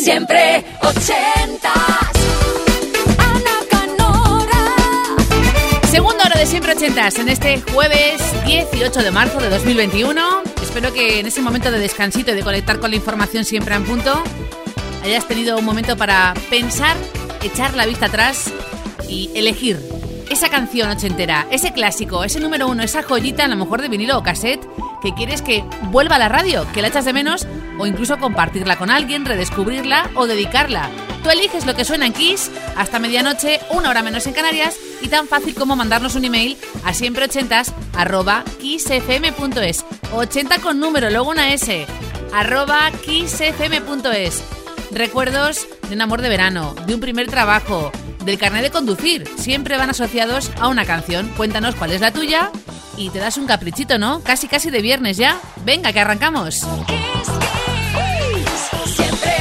Siempre ochentas. Ana Canora. Segunda hora de Siempre Ochentas en este jueves 18 de marzo de 2021. Espero que en ese momento de descansito y de conectar con la información siempre en punto hayas tenido un momento para pensar, echar la vista atrás y elegir esa canción ochentera, ese clásico, ese número uno, esa joyita, a lo mejor de vinilo o cassette, que quieres que vuelva a la radio, que la echas de menos, o incluso compartirla con alguien, redescubrirla o dedicarla. Tú eliges lo que suena en Kiss hasta medianoche, una hora menos en Canarias, y tan fácil como mandarnos un email a siempreochentas arroba kissfm.es. 80 con número, luego una S, arroba kissfm.es. Recuerdos de un amor de verano, de un primer trabajo, del carnet de conducir. Siempre van asociados a una canción. Cuéntanos cuál es la tuya y te das un caprichito, ¿no? Casi, casi de viernes ya. Venga, que arrancamos. Siempre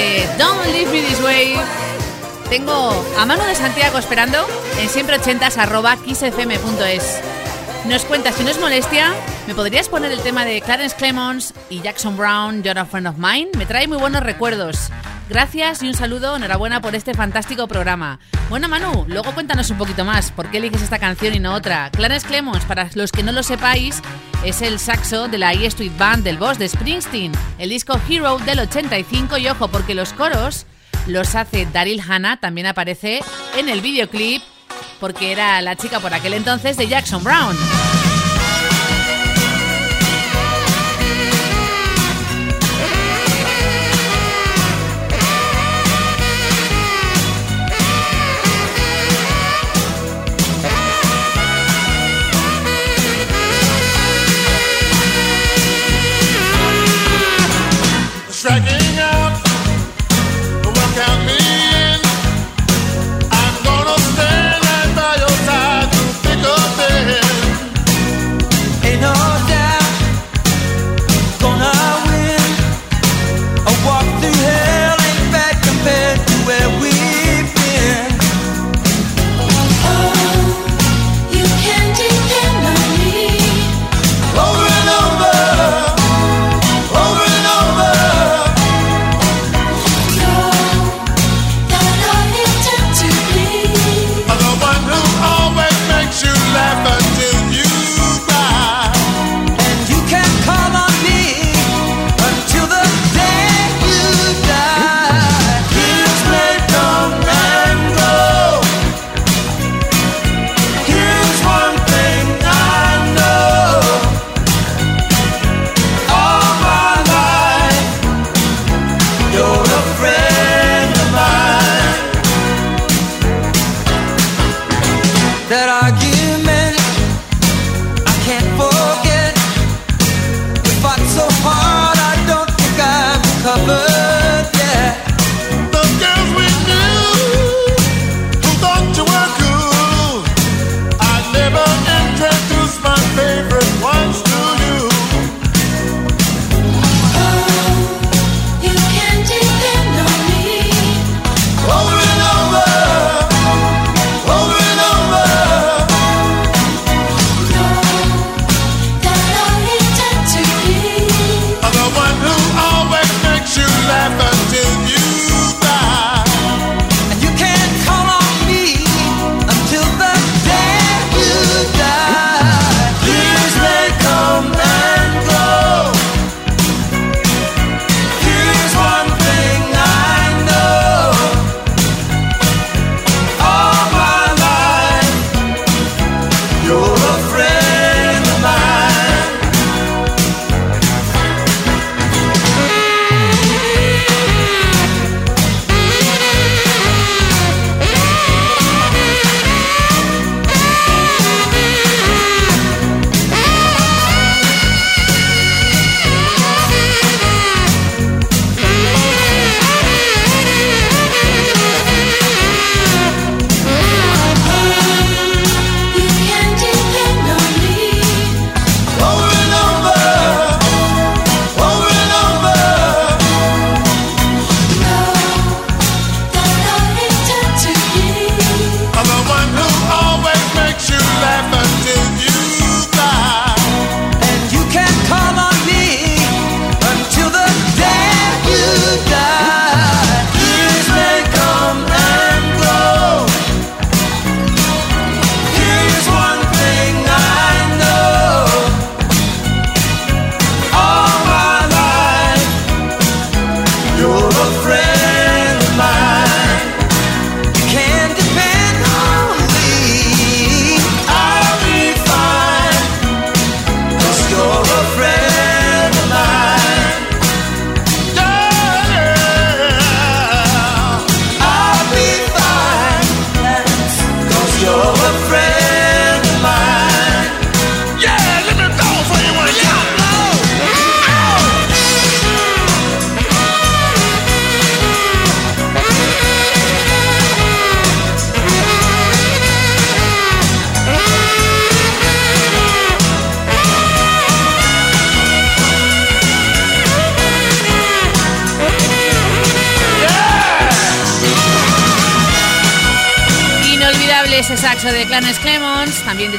Este Don't Leave Me This Way. Tengo a Manu de Santiago esperando en siempre arroba kissfm.es. Nos cuenta si no es molestia, ¿me podrías poner el tema de Clarence Clemons y Jackson Brown, You're a Friend of Mine? Me trae muy buenos recuerdos. Gracias y un saludo, enhorabuena por este fantástico programa. Bueno, Manu, luego cuéntanos un poquito más, ¿por qué eliges esta canción y no otra? Clarence Clemons, para los que no lo sepáis, es el saxo de la E Street Band del boss de Springsteen, el disco Hero del 85 y ojo, porque los coros los hace Daryl Hannah, también aparece en el videoclip porque era la chica por aquel entonces de Jackson Brown.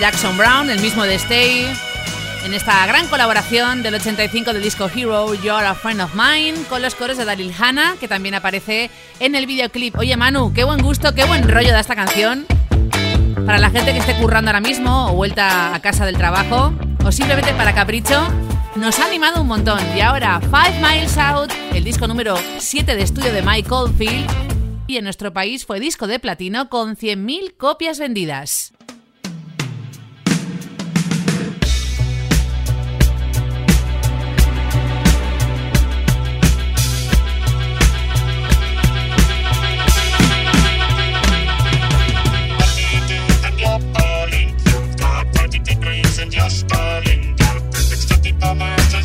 Jackson Brown, el mismo de Stay, en esta gran colaboración del 85 del disco Hero, You're a Friend of Mine, con los coros de Daryl Hannah, que también aparece en el videoclip. Oye Manu, qué buen gusto, qué buen rollo da esta canción. Para la gente que esté currando ahora mismo o vuelta a casa del trabajo, o simplemente para capricho, nos ha animado un montón. Y ahora, Five Miles Out, el disco número 7 de estudio de Mike Oldfield, y en nuestro país fue disco de platino con 100.000 copias vendidas.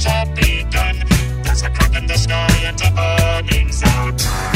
to be done. There's a crack in the sky and a burning sound.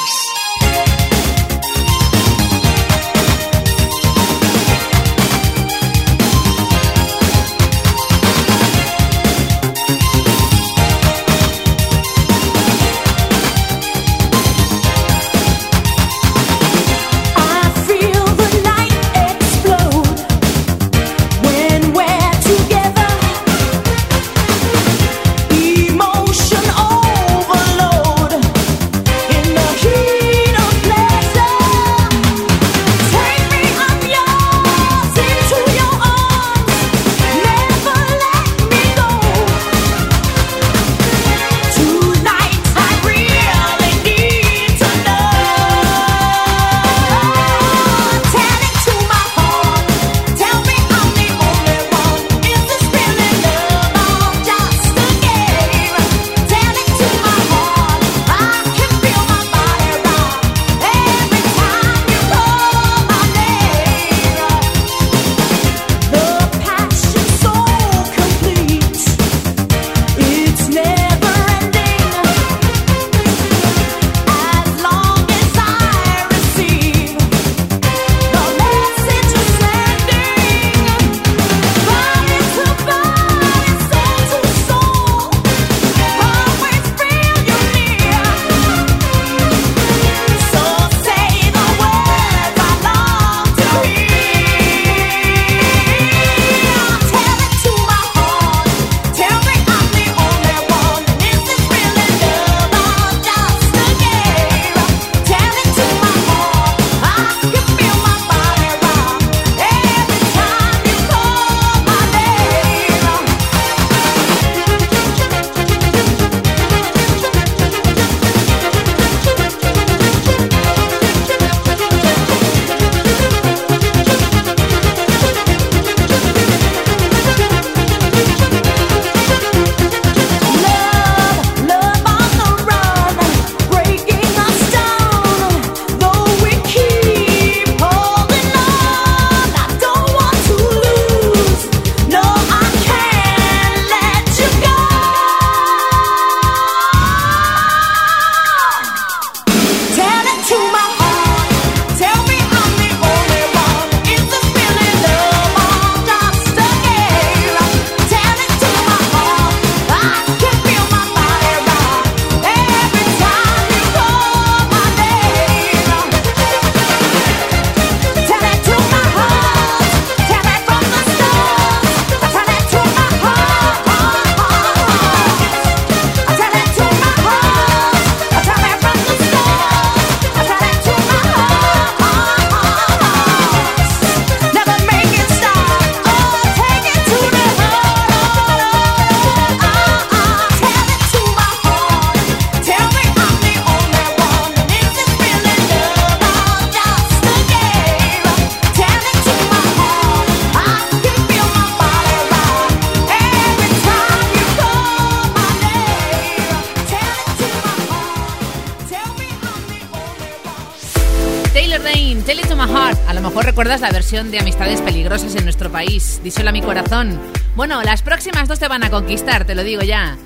Recuerdas la versión de Amistades Peligrosas en nuestro país. Díselo a mi corazón. Bueno, las próximas dos te van a conquistar, te lo digo ya.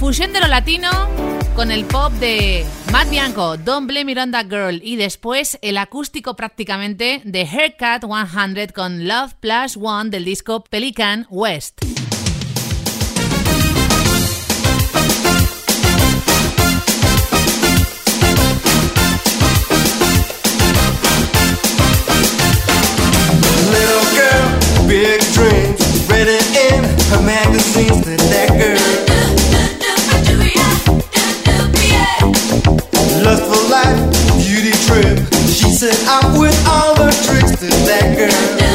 Fusión de lo latino con el pop de Matt Bianco, Don't Blame That Girl. Y después el acústico prácticamente de Haircut 100 con Love Plus One del disco Pelican West. Her magazines that girl. Life beauty trip. She said i'm with all the tricks to that girl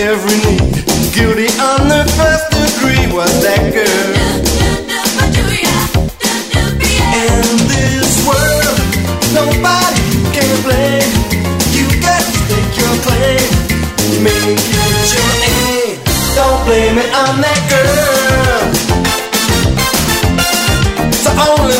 every need. Guilty on the first degree was that girl. Nobody can blame. You got to take your claim, make it your aim. Don't blame it on that girl. It's the only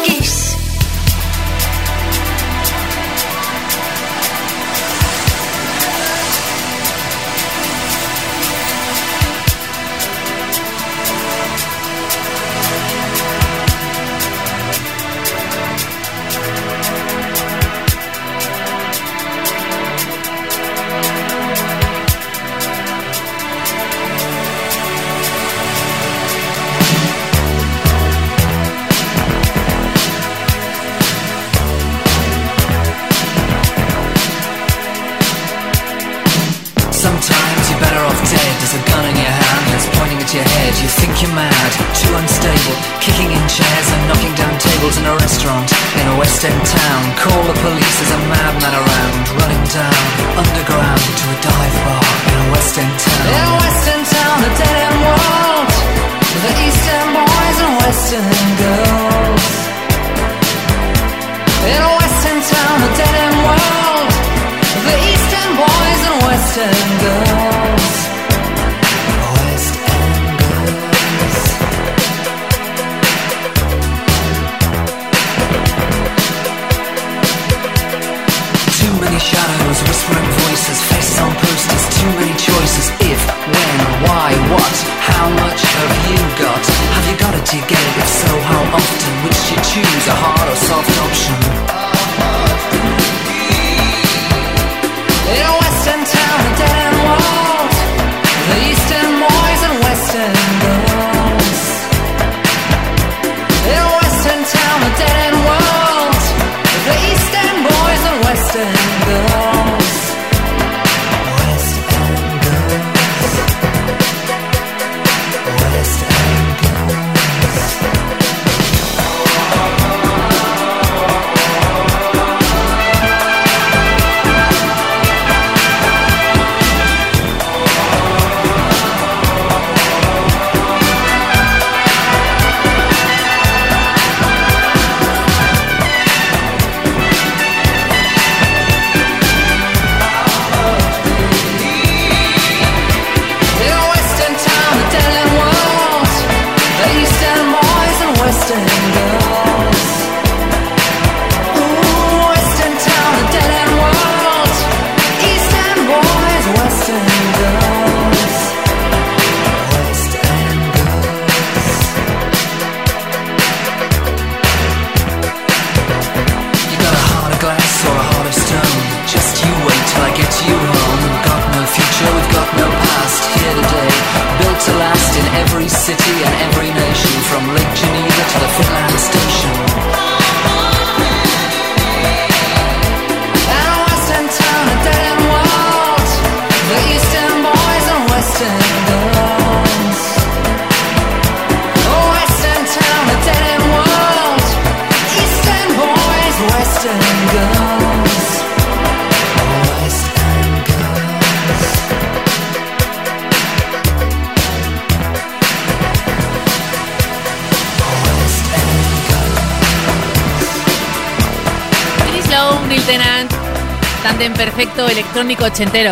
perfecto electrónico ochentero.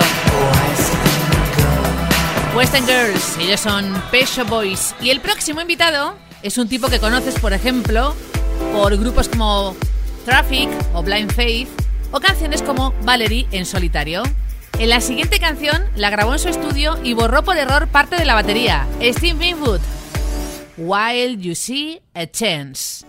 Western Girls, ellos son Pecho Boys. Y el próximo invitado es un tipo que conoces, por ejemplo, por grupos como Traffic o Blind Faith o canciones como Valerie en solitario. En la siguiente canción la grabó en su estudio y borró por error parte de la batería. Steve Winwood. While You See a Chance.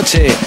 Noche,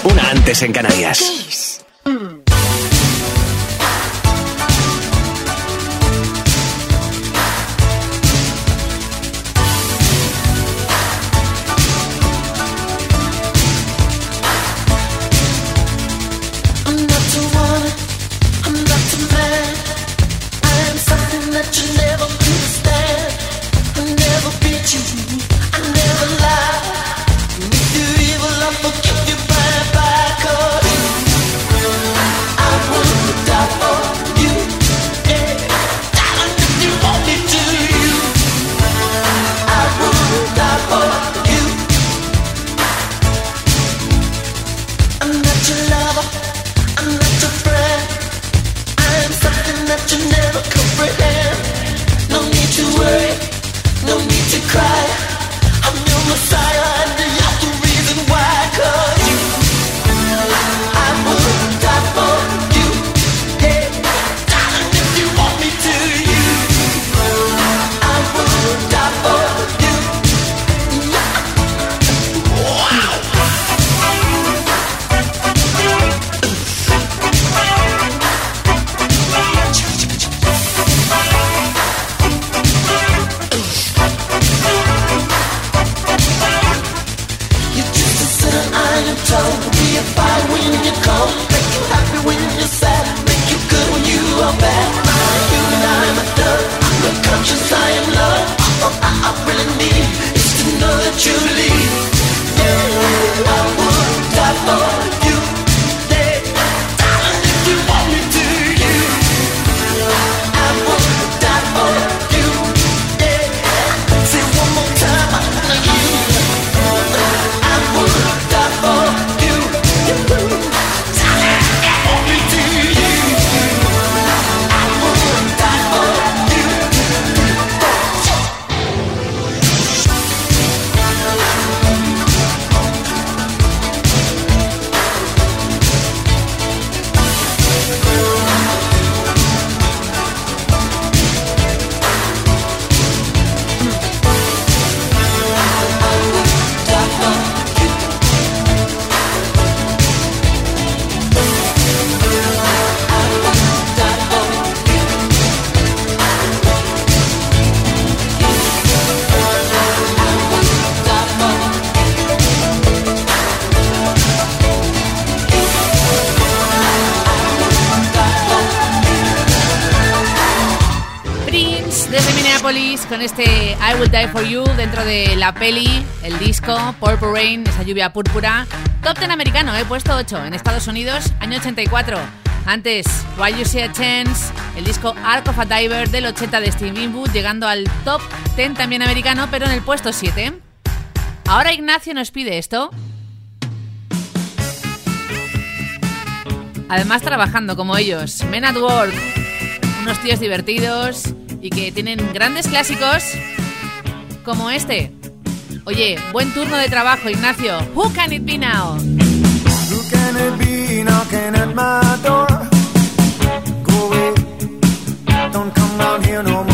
Will Die For You dentro de la peli, el disco, Purple Rain, esa lluvia púrpura. Top 10 americano, he puesto 8 en Estados Unidos, año 84. Antes, Why You See a Chance, el disco Ark of a Diver del 80 de Steve Winwood, llegando al top 10 también americano, pero en el puesto 7. Ahora Ignacio nos pide esto. Además trabajando como ellos, Men at Work, unos tíos divertidos y que tienen grandes clásicos como este. Oye, buen turno de trabajo, Ignacio. Who can it be now? Who can it be knocking at my door? Go away, don't come down here no more.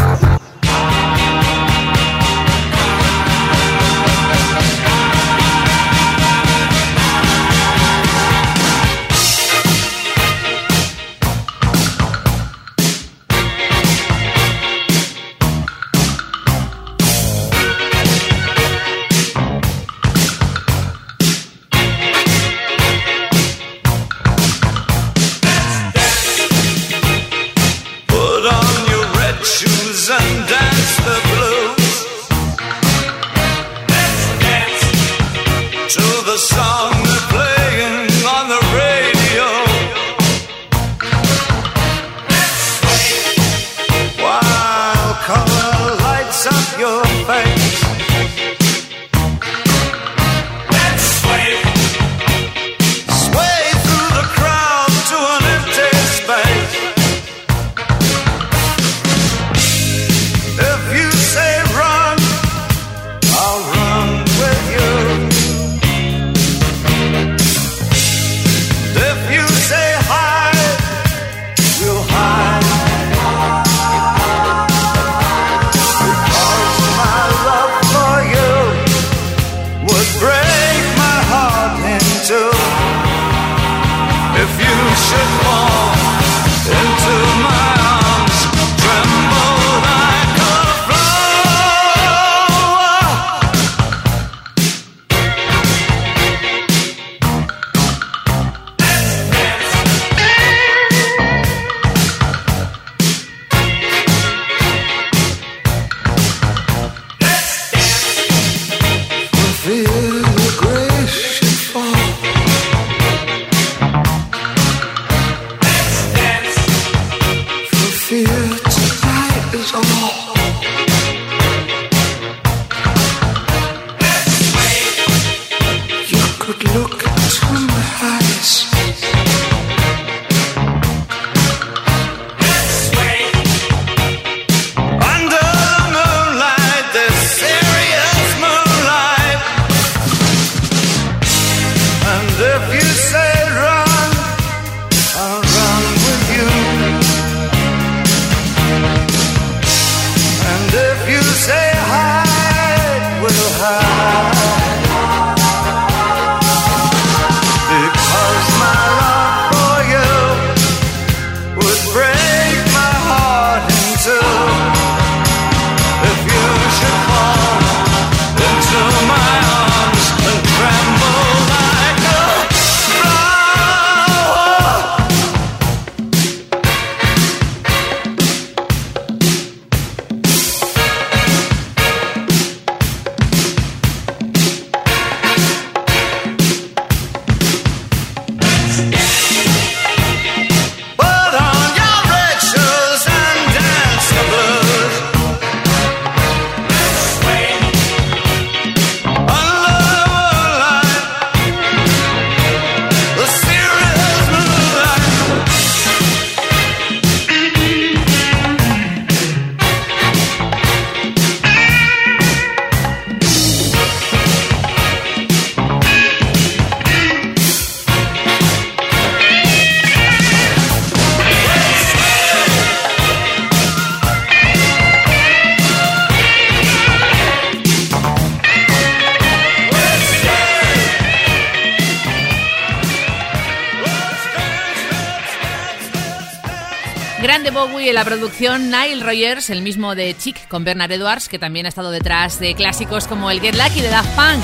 Grande Bowie en la producción, Nile Rogers, el mismo de Chic con Bernard Edwards, que también ha estado detrás de clásicos como el Get Lucky de Daft Punk,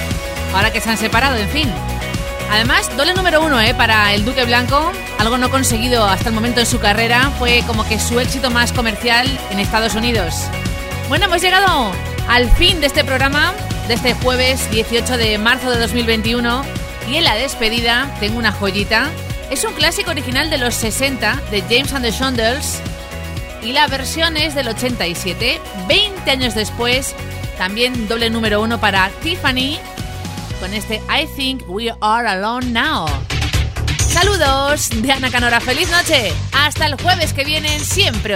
ahora que se han separado, en fin. Además, doble número uno ¿eh? para el Duque Blanco, algo no conseguido hasta el momento en su carrera, fue como que su éxito más comercial en Estados Unidos. Bueno, hemos llegado al fin de este programa, de este jueves 18 de marzo de 2021, y en la despedida tengo una joyita es un clásico original de los 60 de James and the Shondells y la versión es del 87. 20 años después, también doble número uno para Tiffany con este I Think We Are Alone Now. Saludos de Ana Canora, feliz noche. Hasta el jueves que vienen, siempre